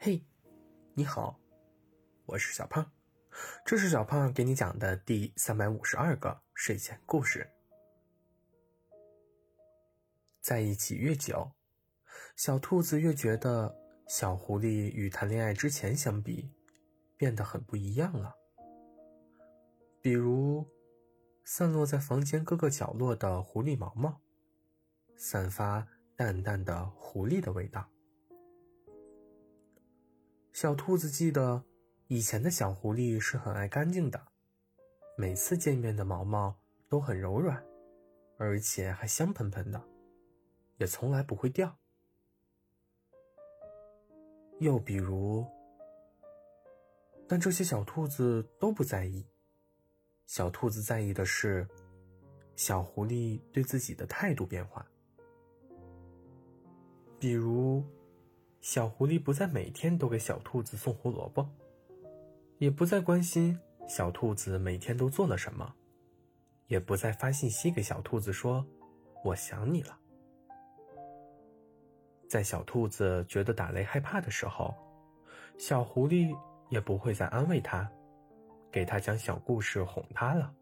嘿，你好，我是小胖，这是小胖给你讲的第三百五十二个睡前故事。在一起越久，小兔子越觉得小狐狸与谈恋爱之前相比，变得很不一样了。比如，散落在房间各个角落的狐狸毛毛，散发淡淡的狐狸的味道。小兔子记得，以前的小狐狸是很爱干净的，每次见面的毛毛都很柔软，而且还香喷喷的，也从来不会掉。又比如，但这些小兔子都不在意。小兔子在意的是，小狐狸对自己的态度变化，比如。小狐狸不再每天都给小兔子送胡萝卜，也不再关心小兔子每天都做了什么，也不再发信息给小兔子说“我想你了”。在小兔子觉得打雷害怕的时候，小狐狸也不会再安慰它，给它讲小故事哄它了。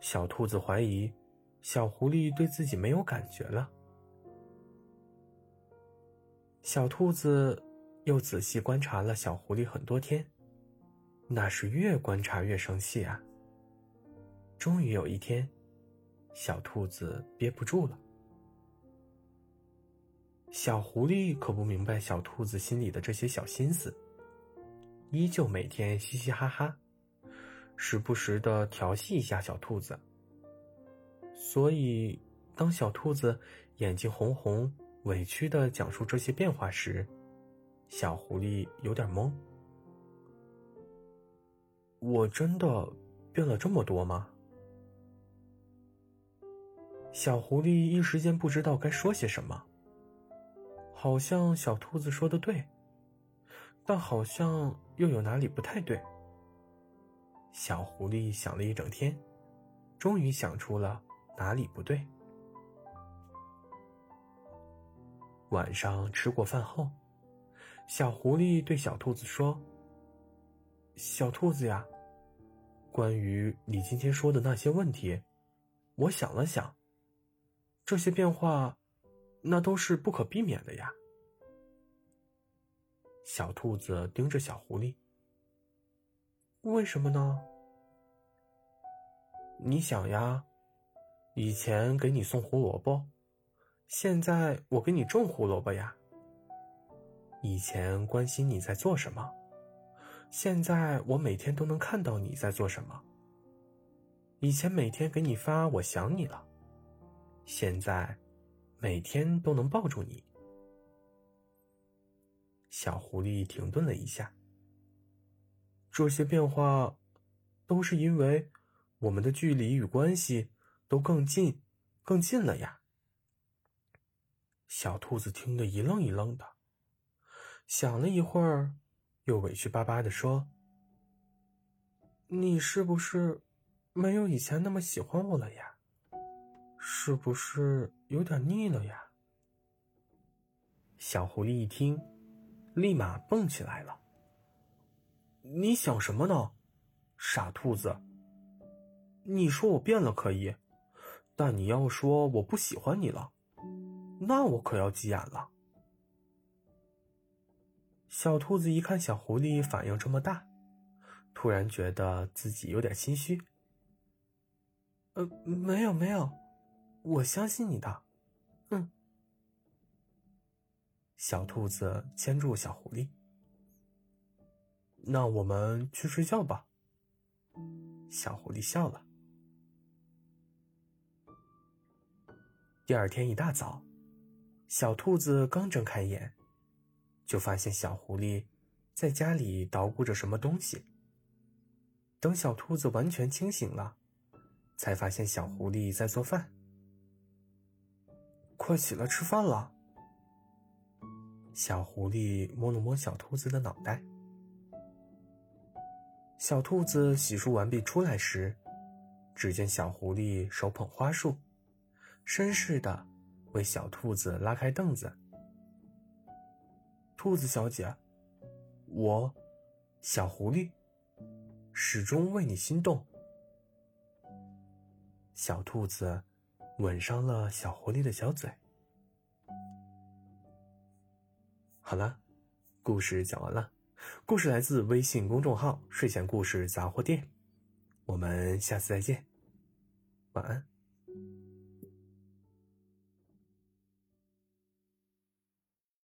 小兔子怀疑，小狐狸对自己没有感觉了。小兔子又仔细观察了小狐狸很多天，那是越观察越生气啊。终于有一天，小兔子憋不住了。小狐狸可不明白小兔子心里的这些小心思，依旧每天嘻嘻哈哈，时不时的调戏一下小兔子。所以，当小兔子眼睛红红。委屈的讲述这些变化时，小狐狸有点懵。我真的变了这么多吗？小狐狸一时间不知道该说些什么。好像小兔子说的对，但好像又有哪里不太对。小狐狸想了一整天，终于想出了哪里不对。晚上吃过饭后，小狐狸对小兔子说：“小兔子呀，关于你今天说的那些问题，我想了想，这些变化，那都是不可避免的呀。”小兔子盯着小狐狸：“为什么呢？你想呀，以前给你送胡萝卜。”现在我给你种胡萝卜呀。以前关心你在做什么，现在我每天都能看到你在做什么。以前每天给你发我想你了，现在每天都能抱住你。小狐狸停顿了一下。这些变化，都是因为我们的距离与关系都更近，更近了呀。小兔子听得一愣一愣的，想了一会儿，又委屈巴巴的说：“你是不是没有以前那么喜欢我了呀？是不是有点腻了呀？”小狐狸一听，立马蹦起来了：“你想什么呢，傻兔子？你说我变了可以，但你要说我不喜欢你了。”那我可要急眼了。小兔子一看小狐狸反应这么大，突然觉得自己有点心虚。呃，没有没有，我相信你的。嗯。小兔子牵住小狐狸。那我们去睡觉吧。小狐狸笑了。第二天一大早。小兔子刚睁开眼，就发现小狐狸在家里捣鼓着什么东西。等小兔子完全清醒了，才发现小狐狸在做饭。快起来吃饭了！小狐狸摸了摸小兔子的脑袋。小兔子洗漱完毕出来时，只见小狐狸手捧花束，绅士的。为小兔子拉开凳子，兔子小姐，我，小狐狸，始终为你心动。”小兔子吻上了小狐狸的小嘴。好了，故事讲完了。故事来自微信公众号“睡前故事杂货店”。我们下次再见，晚安。